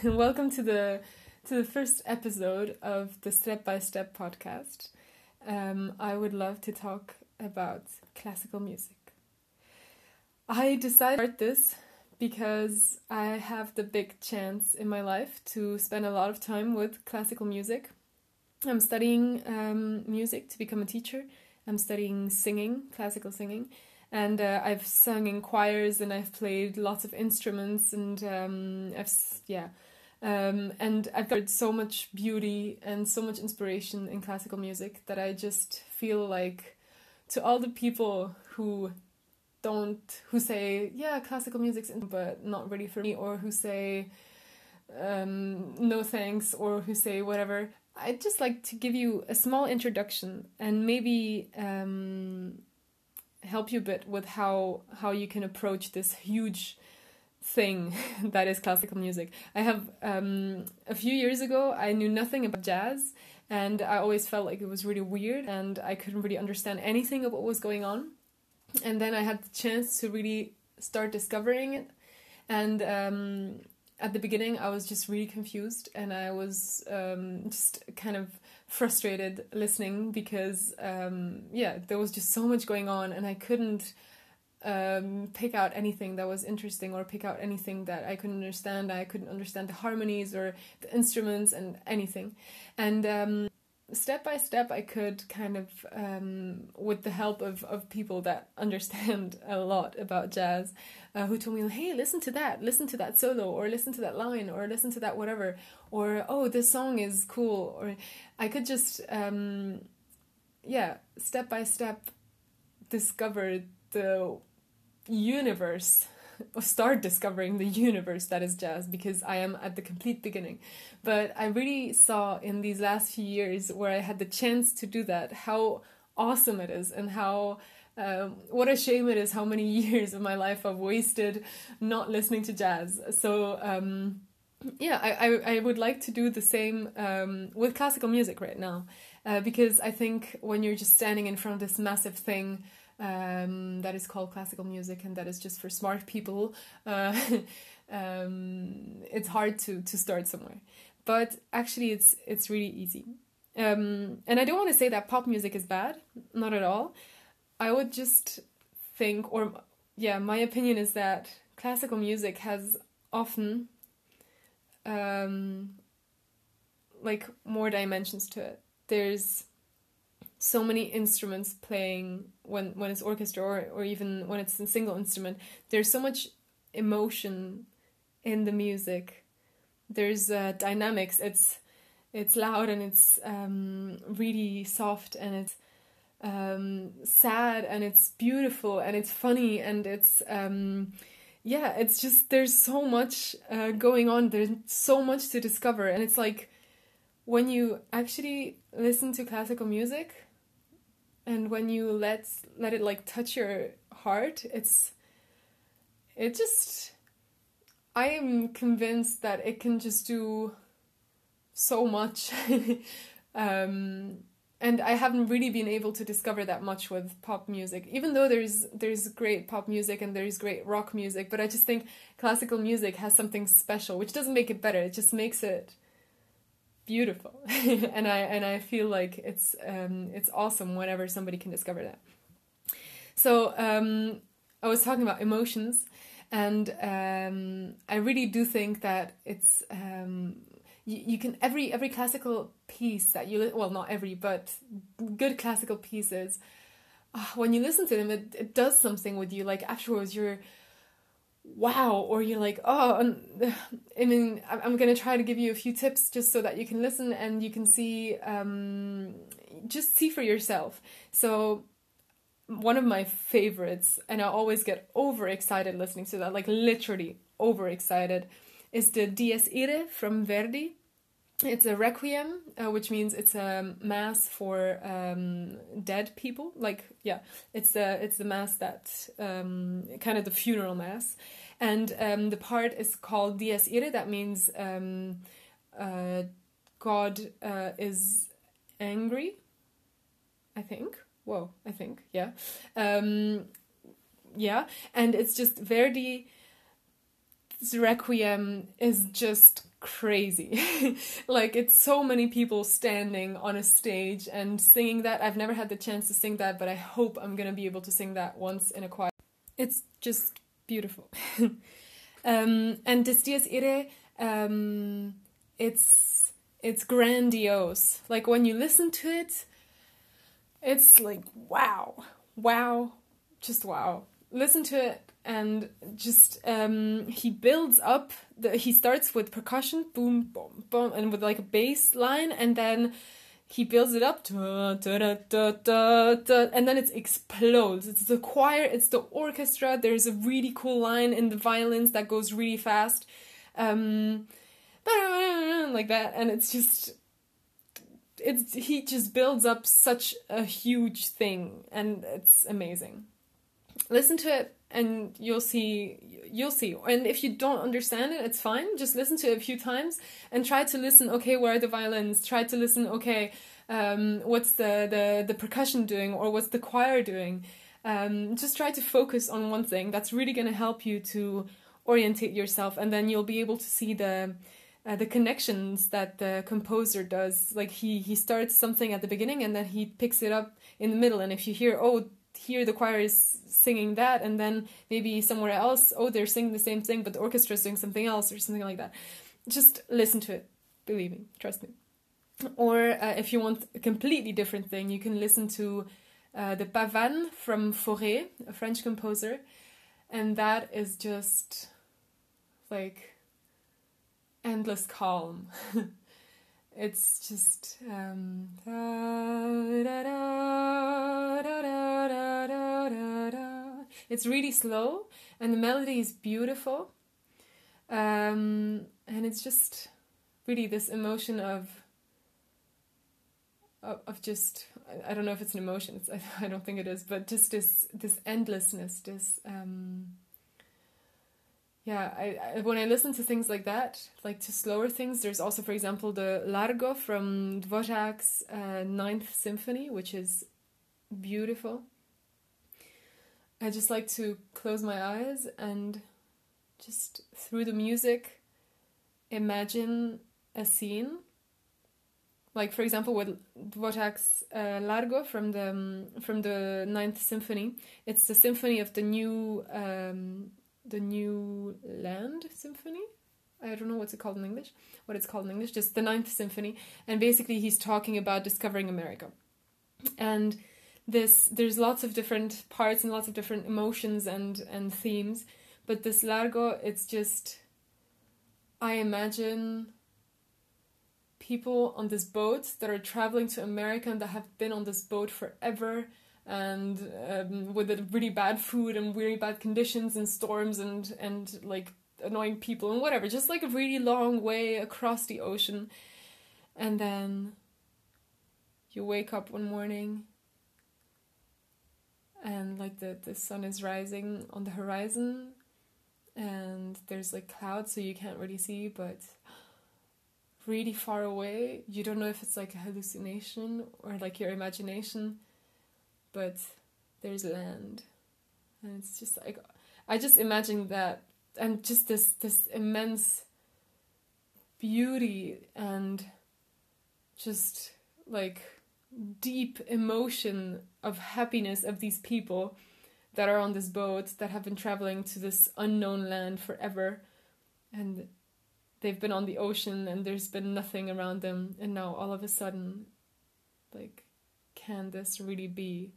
welcome to the to the first episode of the Step by Step podcast. Um, I would love to talk about classical music. I decided to start this because I have the big chance in my life to spend a lot of time with classical music. I'm studying um, music to become a teacher. I'm studying singing, classical singing, and uh, I've sung in choirs and I've played lots of instruments and um, I've yeah, um, and I've got so much beauty and so much inspiration in classical music that I just feel like to all the people who don't who say yeah classical music's in, but not really for me or who say um, no thanks or who say whatever I'd just like to give you a small introduction and maybe um, help you a bit with how how you can approach this huge thing that is classical music. I have um, a few years ago I knew nothing about jazz and I always felt like it was really weird and I couldn't really understand anything of what was going on. And then I had the chance to really start discovering it. And um, at the beginning, I was just really confused and I was um, just kind of frustrated listening because, um, yeah, there was just so much going on and I couldn't um, pick out anything that was interesting or pick out anything that I couldn't understand. I couldn't understand the harmonies or the instruments and anything. And um, step by step, I could kind of, um, with the help of, of people that understand a lot about jazz, uh, who told me, hey, listen to that, listen to that solo, or listen to that line, or listen to that whatever, or oh, this song is cool, or I could just, um, yeah, step by step discover the universe or start discovering the universe that is jazz because I am at the complete beginning. But I really saw in these last few years where I had the chance to do that how awesome it is and how um, what a shame it is how many years of my life I've wasted not listening to jazz. So um, yeah, I, I, I would like to do the same um, with classical music right now uh, because I think when you're just standing in front of this massive thing um, that is called classical music and that is just for smart people. Uh, um, it's hard to to start somewhere, but actually it's it's really easy. Um, and I don't want to say that pop music is bad, not at all. I would just think, or yeah, my opinion is that classical music has often um, like more dimensions to it. There's so many instruments playing when when it's orchestra or, or even when it's a single instrument there's so much emotion in the music. There's uh, dynamics. It's it's loud and it's um, really soft and it's um, sad and it's beautiful and it's funny and it's um, yeah it's just there's so much uh, going on. There's so much to discover and it's like when you actually listen to classical music and when you let let it like touch your heart it's it just i am convinced that it can just do so much. Um, and i haven't really been able to discover that much with pop music even though there's there's great pop music and there's great rock music but i just think classical music has something special which doesn't make it better. It just makes it beautiful. And i and i feel like it's um, it's awesome whenever somebody can discover that. So um, i was talking about emotions and um, i really do think that it's um, you, you can every every classical piece that you well not every but good classical pieces uh, when you listen to them it, it does something with you like afterwards you're wow or you're like oh i mean i'm going to try to give you a few tips just so that you can listen and you can see um, just see for yourself. So one of my favorites and i always get overexcited listening to that like literally overexcited is the dies irae from verdi it's a requiem uh, which means it's a mass for um, dead people. Like yeah it's the it's the mass that um, kind of the funeral mass. And um, the part is called dies irae. That means um, uh, god uh, is angry i think. Whoa i think yeah. Um, yeah. And it's just verdi requiem is just crazy. like it's so many people standing on a stage and singing that. I've never had the chance to sing that, but I hope I'm gonna be able to sing that once in a choir. It's just beautiful. um, and Des Dies um, it's it's grandiose. Like when you listen to it, it's like wow, wow, just wow. Listen to it and just um, he builds up. The, he starts with percussion, boom, boom, boom, and with like a bass line, and then he builds it up, and then it explodes. It's the choir, it's the orchestra. There's a really cool line in the violins that goes really fast, um, like that, and it's just it's he just builds up such a huge thing, and it's amazing. Listen to it and you'll see you'll see. And if you don't understand it it's fine. Just listen to it a few times and try to listen okay where are the violins? Try to listen okay um, what's the, the the percussion doing or what's the choir doing? Um, just try to focus on one thing that's really going to help you to orientate yourself and then you'll be able to see the uh, the connections that the composer does. Like he he starts something at the beginning and then he picks it up in the middle and if you hear oh here the choir is singing that and then maybe somewhere else oh they're singing the same thing but the orchestra is doing something else or something like that. Just listen to it believe me trust me. Or uh, if you want a completely different thing you can listen to uh, the pavane from Fauré a french composer and that is just like endless calm it's just um, it's really slow and the melody is beautiful. Um, and it's just really this emotion of of, of just I, I don't know if it's an emotion it's, I, I don't think it is but just this this endlessness this um, yeah I, I, when i listen to things like that like to slower things there's also for example the largo from dvorak's uh, ninth symphony which is beautiful. I just like to close my eyes and just through the music imagine a scene. Like for example with dvorak's uh, largo from the um, from the ninth symphony it's the symphony of the new um, the New Land Symphony. I don't know what's it called in English. What it's called in English, just the Ninth Symphony, and basically he's talking about discovering America, and this there's lots of different parts and lots of different emotions and and themes, but this Largo, it's just, I imagine people on this boat that are traveling to America and that have been on this boat forever and um, with the really bad food and really bad conditions and storms and and like annoying people and whatever just like a really long way across the ocean. And then you wake up one morning and like the the sun is rising on the horizon and there's like clouds so you can't really see but really far away you don't know if it's like a hallucination or like your imagination but there's land. And it's just like i just imagine that and just this this immense beauty and just like deep emotion of happiness of these people that are on this boat that have been traveling to this unknown land forever. And they've been on the ocean and there's been nothing around them. And now all of a sudden like can this really be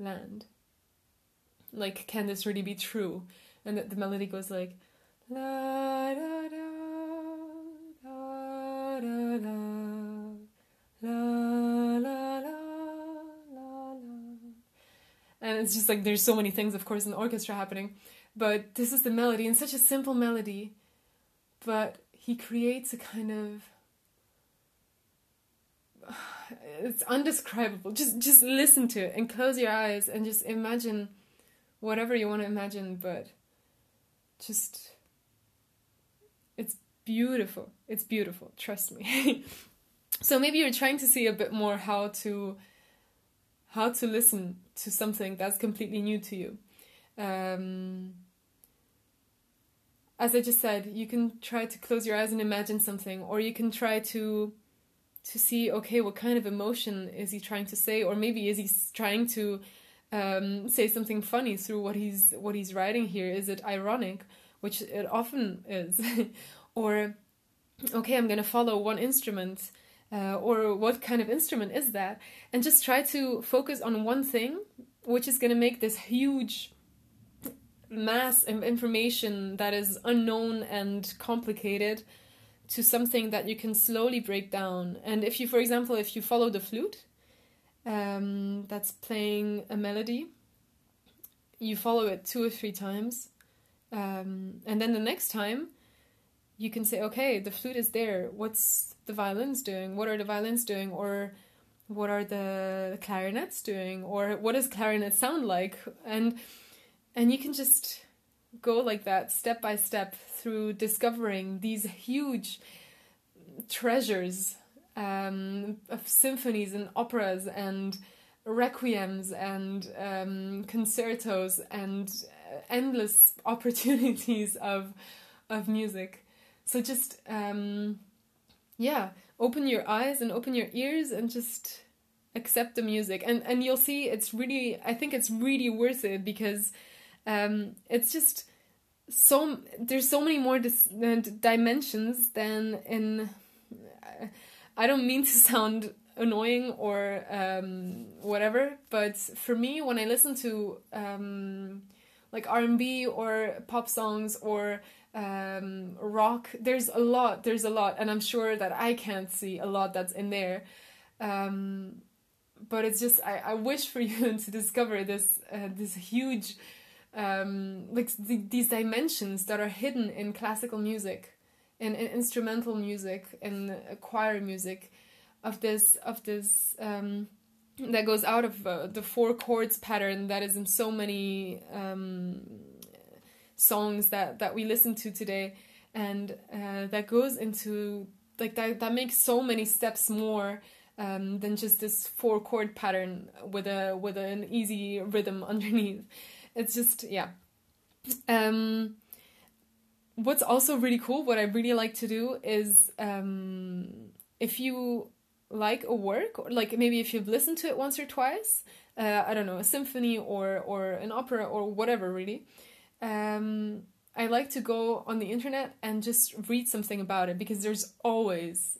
land? Like, can this really be true? And the, melody goes like, la da da da da da la la la la la. And it's just like there's so many things, of course, in the orchestra happening, but this is the melody and such a simple melody, but he creates a kind of it's undescribable. Just just listen to it and close your eyes and just imagine whatever you want to imagine, but just it's beautiful. It's beautiful, trust me. so maybe you're trying to see a bit more how to how to listen to something that's completely new to you. Um, as I just said, you can try to close your eyes and imagine something, or you can try to to see okay what kind of emotion is he trying to say? Or maybe is he trying to um, say something funny through what he's what he's writing here? Is it ironic? Which it often is. Or okay i'm to follow one instrument uh, or what kind of instrument is that? And just try to focus on one thing which is to make this huge mass of information that is unknown and complicated to something that you can slowly break down. And if you, for example, if you follow the flute um, that's playing a melody, you follow it two or three times, um, and then the next time you can say, okay, the flute is there. What's the violins doing? What are the violins doing? Or what are the clarinets doing? Or what does clarinet sound like? And and you can just go like that step by step through discovering these huge treasures um, of symphonies and operas and requiems and um, concertos and endless opportunities of of music. So just um, yeah, open your eyes and open your ears and just accept the music and and you'll see it's really I think it's really worth it because um, it's just so there's so many more dis- uh, dimensions than in I don't mean to sound annoying or um, whatever but for me when I listen to um, like R&B or pop songs or um, rock there's a lot there's a lot and I'm sure that I can't see a lot that's in there. Um, but it's just I, I wish for you to discover this uh, this huge um, like the, these dimensions that are hidden in classical music, in, in instrumental music, in choir music, of this of this um, that goes out of uh, the four chords pattern that is in so many um, songs that that we listen to today, and uh, that goes into like that that makes so many steps more. Um, than just this four chord pattern with a with an easy rhythm underneath it's just yeah. Um, what's also really cool, what I really like to do is um, if you like a work, or like maybe if you've listened to it once or twice, uh, I don't know, a symphony or or an opera or whatever, really. Um, I like to go on the internet and just read something about it because there's always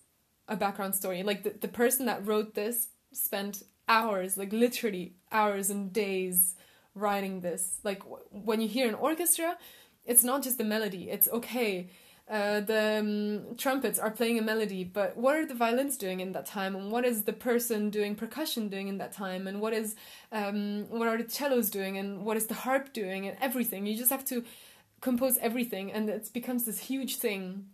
a background story. Like the, the person that wrote this spent hours, like literally hours and days writing this. Like when you hear an orchestra, it's not just the melody. It's okay. Uh, the um, trumpets are playing a melody, but what are the violins doing in that time, and what is the person doing percussion doing in that time, and what is um, what are the cellos doing, and what is the harp doing, and everything. You just have to compose everything, and it becomes this huge thing.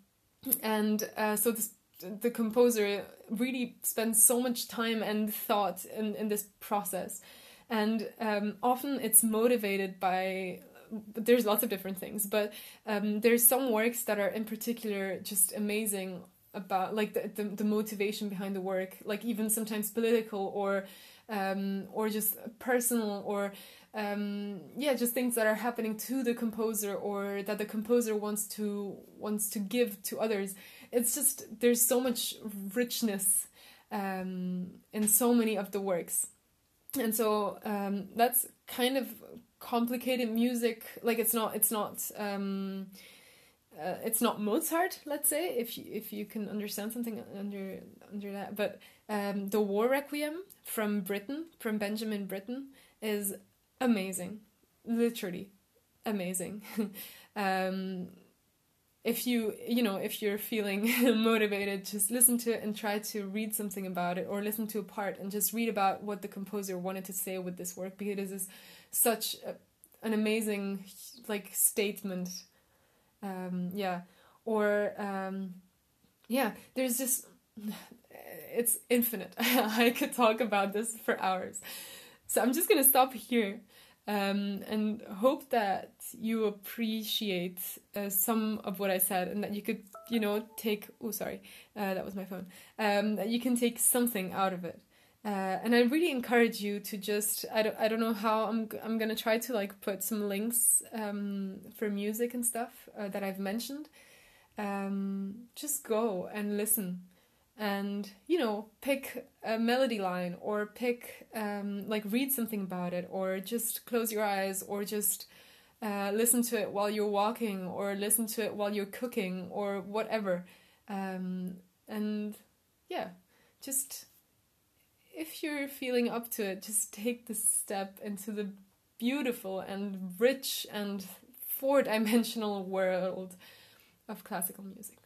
And uh, so this, the composer really spends so much time and thought in, in this process and um, often it's motivated by there's lots of different things but um, there's some works that are in particular just amazing about like the, the, the motivation behind the work like even sometimes political or um, or just personal or um, yeah just things that are happening to the composer or that the composer wants to wants to give to others. It's just there's so much richness um, in so many of the works and so um, that's kind of complicated music. Like it's not it's not um, uh, it's not Mozart let's say if you, if you can understand something under under that. But um, the war requiem from Britten, from Benjamin Britten is amazing. Literally amazing. Um, if you you know if you're feeling motivated just listen to it and try to read something about it or listen to a part and just read about what the composer wanted to say with this work because it is such a, an amazing like statement. Um, yeah. Or um, yeah there's just it's infinite. I could talk about this for hours. So i'm just gonna stop here um, and hope that you appreciate uh, some of what I said and that you could, you know, take. Oh, sorry, uh, that was my phone. Um, that you can take something out of it. Uh, and I really encourage you to just I don't I don't know how I'm I'm gonna try to like put some links um, for music and stuff uh, that I've mentioned. Um, just go and listen, and you know pick a melody line or pick um, like read something about it or just close your eyes or just uh, listen to it while you're walking or listen to it while you're cooking or whatever. Um, and yeah, just if you're feeling up to it, just take this step into the beautiful and rich and four dimensional world of classical music.